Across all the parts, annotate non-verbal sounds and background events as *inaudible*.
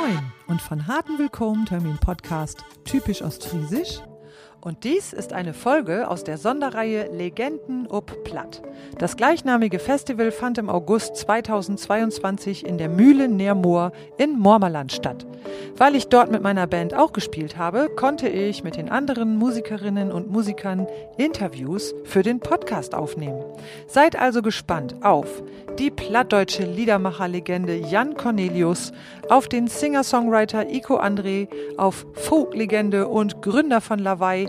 Moin und von harten Willkommen Termin Podcast typisch Ostfriesisch. Und dies ist eine Folge aus der Sonderreihe Legenden ob Platt. Das gleichnamige Festival fand im August 2022 in der Mühle Neermoor in Mormerland statt. Weil ich dort mit meiner Band auch gespielt habe, konnte ich mit den anderen Musikerinnen und Musikern Interviews für den Podcast aufnehmen. Seid also gespannt auf die plattdeutsche Liedermacherlegende Jan Cornelius, auf den Singer-Songwriter Iko André, auf Folklegende und Gründer von Lawaai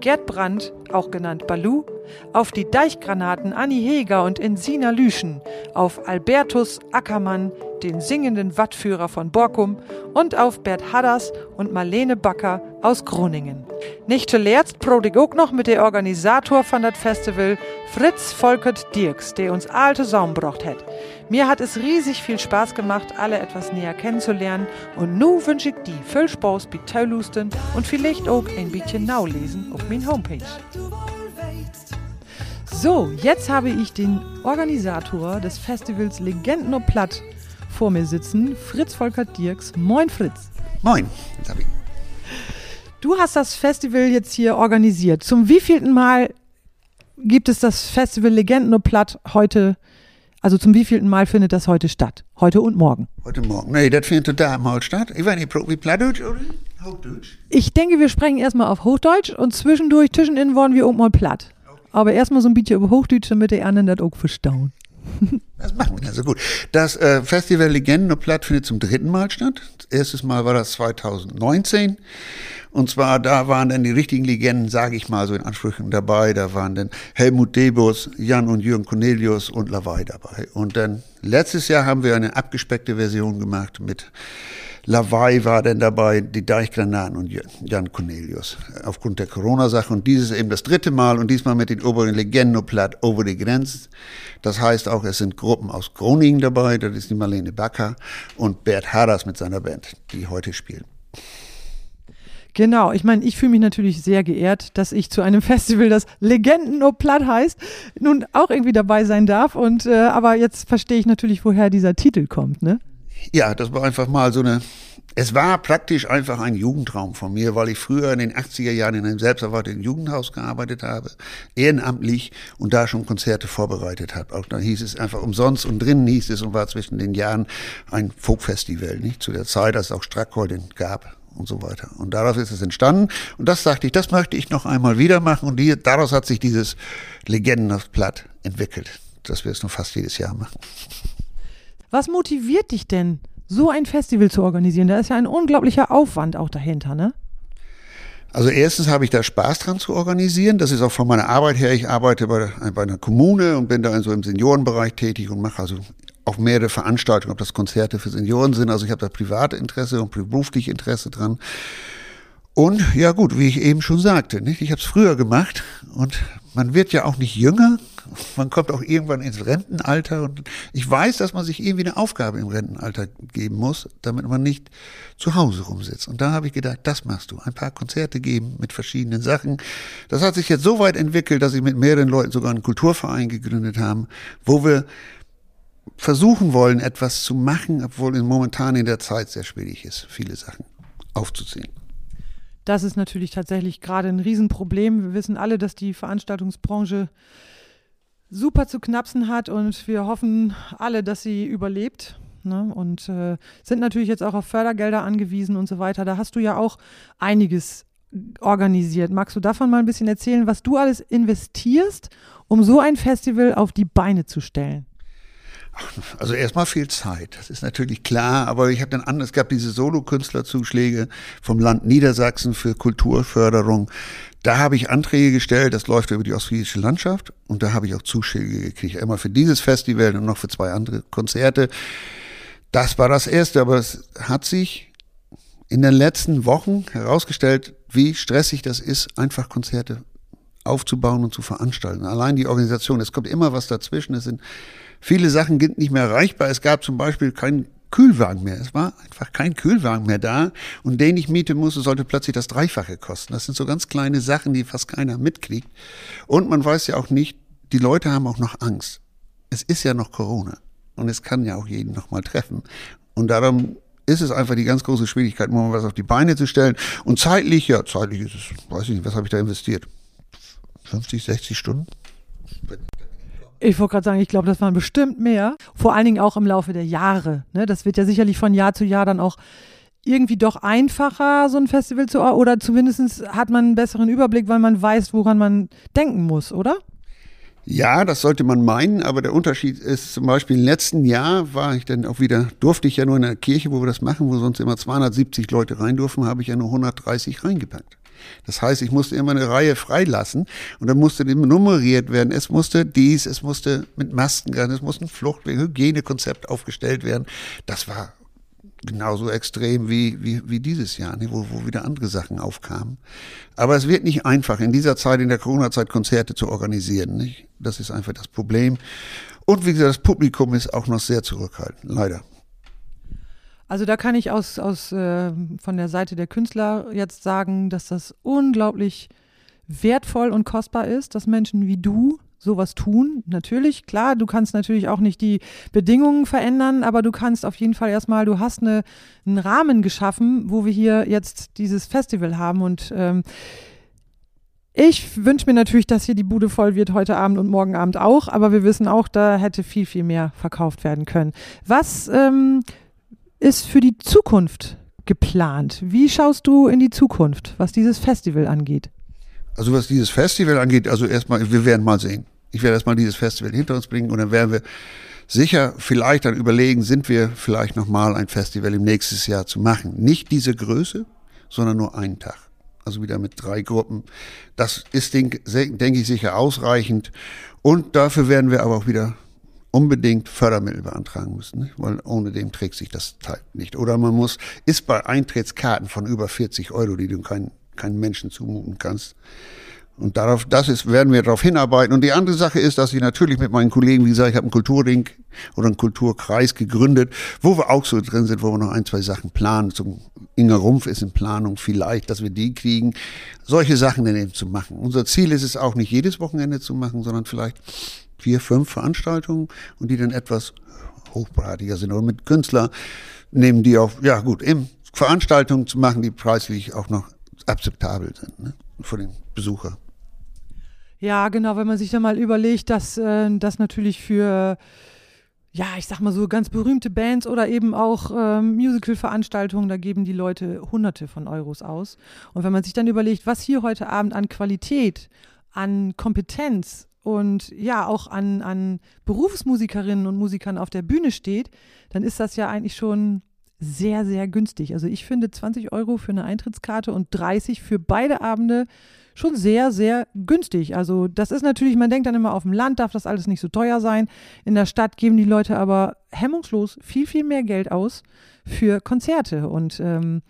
Gerd Brandt, auch genannt Balu, auf die Deichgranaten Anni Heger und Insina Lüschen, auf Albertus Ackermann, den singenden Wattführer von Borkum und auf Bert Hadders und Marlene Backer aus Groningen. Nicht zuletzt prodig auch noch mit der Organisator von das Festival, Fritz Volkert Dirks, der uns alte Saum brocht hat. Mir hat es riesig viel Spaß gemacht, alle etwas näher kennenzulernen und nu wünsche ich die viel Spaß bei Teulusten und vielleicht auch ein bisschen naulesen auf mein Homepage. So, jetzt habe ich den Organisator des Festivals Legenden und Platt vor mir sitzen, Fritz Volkert Dirks. Moin Fritz. Moin, Sabi. Du hast das Festival jetzt hier organisiert. Zum wievielten Mal gibt es das Festival Legenden und Platt heute? Also zum wievielten Mal findet das heute statt? Heute und morgen? Heute Morgen. Nee, das findet total mal statt. Ich weiß nicht, wie Plattdeutsch oder Hochdeutsch? Ich denke, wir sprechen erstmal auf Hochdeutsch und zwischendurch, zwischendrin wollen wir mal platt. Aber erstmal so ein bisschen über Hochdeutsch, damit die anderen das auch verstauen. *laughs* Das machen wir also gut. Das äh, Festival Legenden und Platt findet zum dritten Mal statt. Erstes Mal war das 2019. Und zwar, da waren dann die richtigen Legenden, sage ich mal so in Ansprüchen dabei. Da waren dann Helmut Debus, Jan und Jürgen Cornelius und Lawai dabei. Und dann letztes Jahr haben wir eine abgespeckte Version gemacht mit Lawai war dann dabei, die Deichgranaten und Jan Cornelius aufgrund der Corona-Sache. Und dieses eben das dritte Mal und diesmal mit den oberen Legenden platt over die Grenze. Das heißt auch, es sind Gruppen aus Groningen dabei, das ist die Marlene Backer und Bert Haras mit seiner Band, die heute spielen. Genau, ich meine, ich fühle mich natürlich sehr geehrt, dass ich zu einem *laughs* Festival, das Legenden no Platt heißt, nun auch irgendwie dabei sein darf. Und äh, aber jetzt verstehe ich natürlich, woher dieser Titel kommt, ne? Ja, das war einfach mal so eine. Es war praktisch einfach ein Jugendraum von mir, weil ich früher in den 80er Jahren in einem selbsterwarteten Jugendhaus gearbeitet habe, ehrenamtlich und da schon Konzerte vorbereitet habe. Auch da hieß es einfach umsonst und drinnen hieß es und war zwischen den Jahren ein Folkfestival, nicht? Zu der Zeit, als es auch Strackholden gab und so weiter. Und daraus ist es entstanden. Und das sagte ich, das möchte ich noch einmal wieder machen. Und die, daraus hat sich dieses Legendenhaft entwickelt, dass wir es nur fast jedes Jahr machen. Was motiviert dich denn, so ein Festival zu organisieren? Da ist ja ein unglaublicher Aufwand auch dahinter, ne? Also erstens habe ich da Spaß dran zu organisieren. Das ist auch von meiner Arbeit her. Ich arbeite bei, bei einer Kommune und bin da so im Seniorenbereich tätig und mache also auch mehrere Veranstaltungen, ob das Konzerte für Senioren sind. Also ich habe da private Interesse und beruflich Interesse dran. Und ja gut, wie ich eben schon sagte, nicht? ich habe es früher gemacht und man wird ja auch nicht jünger, man kommt auch irgendwann ins Rentenalter und ich weiß, dass man sich irgendwie eine Aufgabe im Rentenalter geben muss, damit man nicht zu Hause rumsitzt. Und da habe ich gedacht, das machst du. Ein paar Konzerte geben mit verschiedenen Sachen. Das hat sich jetzt so weit entwickelt, dass ich mit mehreren Leuten sogar einen Kulturverein gegründet haben, wo wir versuchen wollen, etwas zu machen, obwohl es momentan in der Zeit sehr schwierig ist, viele Sachen aufzuziehen. Das ist natürlich tatsächlich gerade ein Riesenproblem. Wir wissen alle, dass die Veranstaltungsbranche super zu knapsen hat und wir hoffen alle, dass sie überlebt. Ne? Und äh, sind natürlich jetzt auch auf Fördergelder angewiesen und so weiter. Da hast du ja auch einiges organisiert. Magst du davon mal ein bisschen erzählen, was du alles investierst, um so ein Festival auf die Beine zu stellen? Also erstmal viel Zeit, das ist natürlich klar, aber ich habe dann anders, es gab diese Solokünstlerzuschläge vom Land Niedersachsen für Kulturförderung. Da habe ich Anträge gestellt, das läuft über die ostfriesische Landschaft und da habe ich auch Zuschläge gekriegt. Einmal für dieses Festival und noch für zwei andere Konzerte. Das war das erste, aber es hat sich in den letzten Wochen herausgestellt, wie stressig das ist, einfach Konzerte aufzubauen und zu veranstalten. Allein die Organisation, es kommt immer was dazwischen. Es sind viele Sachen nicht mehr erreichbar. Es gab zum Beispiel keinen Kühlwagen mehr. Es war einfach kein Kühlwagen mehr da. Und den ich mieten musste, sollte plötzlich das Dreifache kosten. Das sind so ganz kleine Sachen, die fast keiner mitkriegt. Und man weiß ja auch nicht, die Leute haben auch noch Angst. Es ist ja noch Corona. Und es kann ja auch jeden noch mal treffen. Und darum ist es einfach die ganz große Schwierigkeit, mal was auf die Beine zu stellen. Und zeitlich, ja, zeitlich ist es, weiß ich nicht, was habe ich da investiert? 50, 60 Stunden? Ich wollte gerade sagen, ich glaube, das waren bestimmt mehr. Vor allen Dingen auch im Laufe der Jahre. Ne? Das wird ja sicherlich von Jahr zu Jahr dann auch irgendwie doch einfacher, so ein Festival zu, oder zumindest hat man einen besseren Überblick, weil man weiß, woran man denken muss, oder? Ja, das sollte man meinen, aber der Unterschied ist zum Beispiel im letzten Jahr war ich dann auch wieder, durfte ich ja nur in der Kirche, wo wir das machen, wo sonst immer 270 Leute rein durften, habe ich ja nur 130 reingepackt. Das heißt, ich musste immer eine Reihe freilassen und dann musste immer nummeriert werden. Es musste dies, es musste mit Masken, es musste ein Flucht, Hygienekonzept aufgestellt werden. Das war genauso extrem wie, wie, wie dieses Jahr, ne, wo, wo wieder andere Sachen aufkamen. Aber es wird nicht einfach, in dieser Zeit, in der Corona-Zeit Konzerte zu organisieren. Nicht? Das ist einfach das Problem. Und wie gesagt, das Publikum ist auch noch sehr zurückhaltend, leider. Also da kann ich aus, aus äh, von der Seite der Künstler jetzt sagen, dass das unglaublich wertvoll und kostbar ist, dass Menschen wie du sowas tun. Natürlich, klar, du kannst natürlich auch nicht die Bedingungen verändern, aber du kannst auf jeden Fall erstmal, du hast eine, einen Rahmen geschaffen, wo wir hier jetzt dieses Festival haben und ähm, ich wünsche mir natürlich, dass hier die Bude voll wird heute Abend und morgen Abend auch, aber wir wissen auch, da hätte viel, viel mehr verkauft werden können. Was ähm, ist für die Zukunft geplant? Wie schaust du in die Zukunft, was dieses Festival angeht? Also was dieses Festival angeht, also erstmal, wir werden mal sehen. Ich werde erstmal dieses Festival hinter uns bringen und dann werden wir sicher vielleicht dann überlegen, sind wir vielleicht nochmal ein Festival im nächsten Jahr zu machen. Nicht diese Größe, sondern nur einen Tag. Also wieder mit drei Gruppen. Das ist, denke denk ich, sicher ausreichend. Und dafür werden wir aber auch wieder unbedingt Fördermittel beantragen müssen, weil ohne dem trägt sich das Teil nicht. Oder man muss, ist bei Eintrittskarten von über 40 Euro, die du keinen keinen Menschen zumuten kannst. Und darauf, das ist, werden wir darauf hinarbeiten. Und die andere Sache ist, dass ich natürlich mit meinen Kollegen, wie gesagt, ich habe einen Kulturring oder einen Kulturkreis gegründet, wo wir auch so drin sind, wo wir noch ein, zwei Sachen planen. Zum Inga Rumpf ist in Planung vielleicht, dass wir die kriegen, solche Sachen dann eben zu machen. Unser Ziel ist es auch nicht jedes Wochenende zu machen, sondern vielleicht vier, fünf Veranstaltungen und die dann etwas hochpratiger sind oder mit Künstler nehmen die auch, ja gut, eben Veranstaltungen zu machen, die preislich auch noch akzeptabel sind ne? für den Besucher. Ja, genau, wenn man sich dann mal überlegt, dass äh, das natürlich für ja, ich sag mal so ganz berühmte Bands oder eben auch ähm, Musical-Veranstaltungen, da geben die Leute Hunderte von Euros aus. Und wenn man sich dann überlegt, was hier heute Abend an Qualität, an Kompetenz und ja auch an, an Berufsmusikerinnen und Musikern auf der Bühne steht, dann ist das ja eigentlich schon sehr, sehr günstig. Also ich finde 20 Euro für eine Eintrittskarte und 30 für beide Abende schon sehr, sehr günstig. Also das ist natürlich, man denkt dann immer, auf dem Land darf das alles nicht so teuer sein. In der Stadt geben die Leute aber hemmungslos viel, viel mehr Geld aus für Konzerte. Und ähm,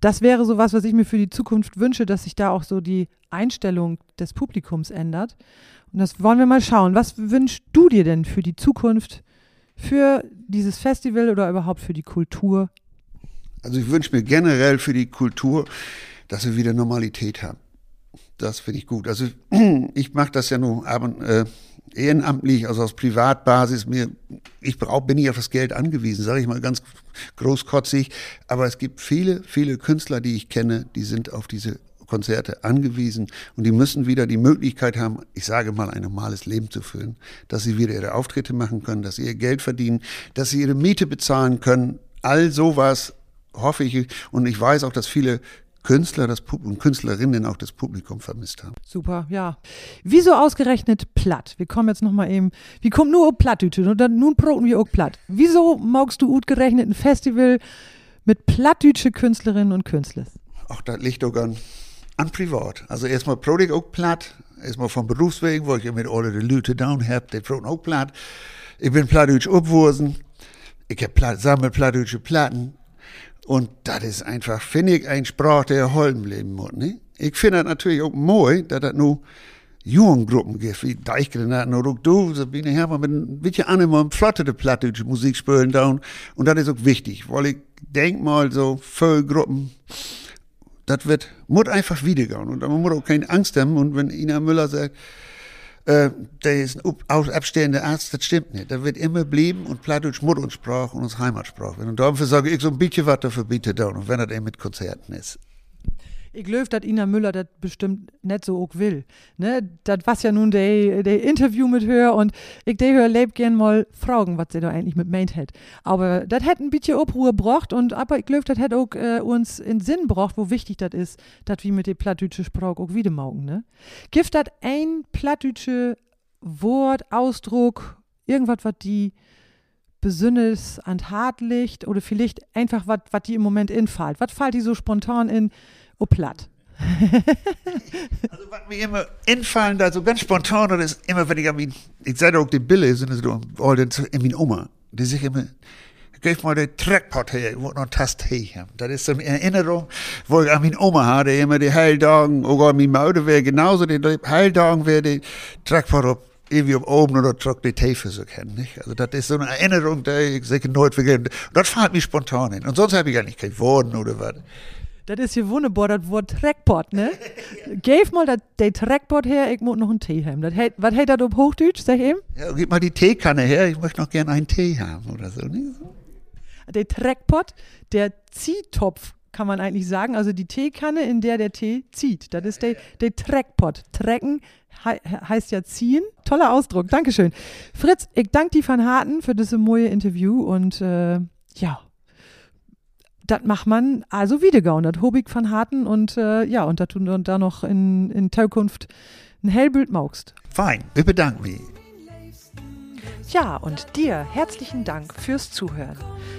das wäre so was, was ich mir für die Zukunft wünsche, dass sich da auch so die Einstellung des Publikums ändert. Und das wollen wir mal schauen. Was wünschst du dir denn für die Zukunft für dieses Festival oder überhaupt für die Kultur? Also ich wünsche mir generell für die Kultur, dass wir wieder Normalität haben. Das finde ich gut. Also *clears throat* ich mache das ja nur aber, äh, ehrenamtlich, also aus Privatbasis. Mir, ich brauch, bin nicht auf das Geld angewiesen, sage ich mal ganz großkotzig. Aber es gibt viele, viele Künstler, die ich kenne, die sind auf diese Konzerte angewiesen und die müssen wieder die Möglichkeit haben, ich sage mal, ein normales Leben zu führen, dass sie wieder ihre Auftritte machen können, dass sie ihr Geld verdienen, dass sie ihre Miete bezahlen können. All sowas hoffe ich und ich weiß auch, dass viele Künstler das und Künstlerinnen auch das Publikum vermisst haben. Super, ja. Wieso ausgerechnet platt? Wir kommen jetzt nochmal eben, wie kommt nur Plattdütchen und dann nun proten wir auch platt. Wieso magst du ausgerechnet ein Festival mit plattdütsche Künstlerinnen und Künstler? Ach, das liegt doch an an privat. Also erstmal Produkt auch platt, erstmal vom Berufswegen, wo ich ja mit alle die Leute down hab, die Produkt auch platt. Ich bin plattdeutsch aufgewachsen. Ich hab platt, sammel plattdeutsche Platten. Und das ist einfach, finde ich, ein Sprach, der erhalten bleiben muss. Ne? Ich finde das natürlich auch mooi, dass das nur Jugendgruppen gibt, wie Deichgranaten oder du, Sabine Hermann, mit ein bisschen anderen, flotte plattdeutsche Musik spielen down. Und das ist auch wichtig, weil ich denk mal so, viele Gruppen, das wird, muss einfach wiedergehen. Und man muss auch keine Angst haben. Und wenn Ina Müller sagt, äh, der ist ein abstehender Arzt, das stimmt nicht. Der wird immer bleiben und Plattdeutsch Muttersprache und uns Heimatsprache. Und darum sage ich so ein bisschen was dafür bitte da, und wenn das eben mit Konzerten ist. Ich glaube, dass Ina Müller das bestimmt nicht so auch will. Ne? Das was ja nun der Interview mit her und ich de höre lebt gern mal fragen, was sie da eigentlich mit meint hat. Aber das hätte ein bisschen Obruhe gebracht und aber ich glaube, das hätte auch äh, uns in Sinn gebracht, wo wichtig das ist, dass wir mit dem plattdeutsche Sprache auch wieder maugen. Ne? Gibt das ein plattdeutsche Wort, Ausdruck, irgendwas, was die besünnes an hart liegt oder vielleicht einfach was, was die im Moment infällt. Was fällt die so spontan in? Oh platt. *laughs* also was mir immer infallen da so ganz spontan das ist immer wenn ich an ich sage auch die Bille sind so oh, in meine Oma die sich immer gib mal den Trackpot her, ich wollte noch Tast Tee haben. Das ist so eine Erinnerung, wo ich an meine Oma hatte, immer die Heildagen, oder mein Mutter wäre genauso, die Heildagen wäre die Trackpot auf, irgendwie auf oben oder Trock die Tee für so kennen, nicht? Also das ist so eine Erinnerung, die ich sicher nicht vergessen. Das fällt mir spontan hin. Und sonst habe ich gar nicht kein Worten oder was. Das ist hier wunderbar, das Wort Trackpot, ne? *laughs* Geef mal das Trackpot her, ich muss noch einen Tee haben. Das, was hält das auf Hochdeutsch, sag ich ihm? Ja, gib mal die Teekanne her, ich möchte noch gerne einen Tee haben oder so, ne? Der Trackpot, der Ziehtopf, kann man eigentlich sagen. Also die Teekanne, in der der Tee zieht. Das ist der, der Trackpot. Trecken he heißt ja ziehen. Toller Ausdruck, Dankeschön. Fritz, ich danke dir von Harten für das neue Interview und äh, ja, das macht man also wieder gaun, das Hobig von Harten und äh, ja, und da tun und da noch in, in Zukunft ein Hellbild maugst. Fein, wir bedanken mich. Ja, und dir herzlichen Dank fürs Zuhören.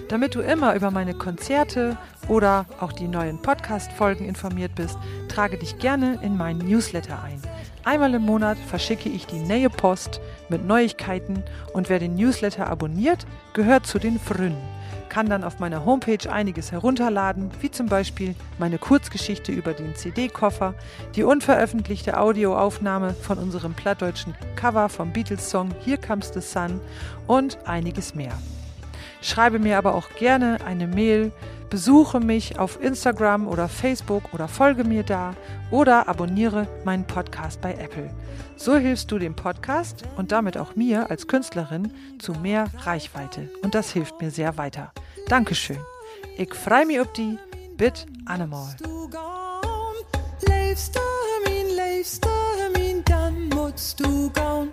Damit du immer über meine Konzerte oder auch die neuen Podcast-Folgen informiert bist, trage dich gerne in meinen Newsletter ein. Einmal im Monat verschicke ich die neue Post mit Neuigkeiten und wer den Newsletter abonniert, gehört zu den Frünen kann dann auf meiner Homepage einiges herunterladen, wie zum Beispiel meine Kurzgeschichte über den CD-Koffer, die unveröffentlichte Audioaufnahme von unserem plattdeutschen Cover vom Beatles-Song Here Comes the Sun und einiges mehr. Schreibe mir aber auch gerne eine Mail, besuche mich auf Instagram oder Facebook oder folge mir da oder abonniere meinen Podcast bei Apple. So hilfst du dem Podcast und damit auch mir als Künstlerin zu mehr Reichweite und das hilft mir sehr weiter. Dankeschön. Ich freue mich auf die Bit Animal. Leefst du, mein, leefst du, mein, dann musst du gehen.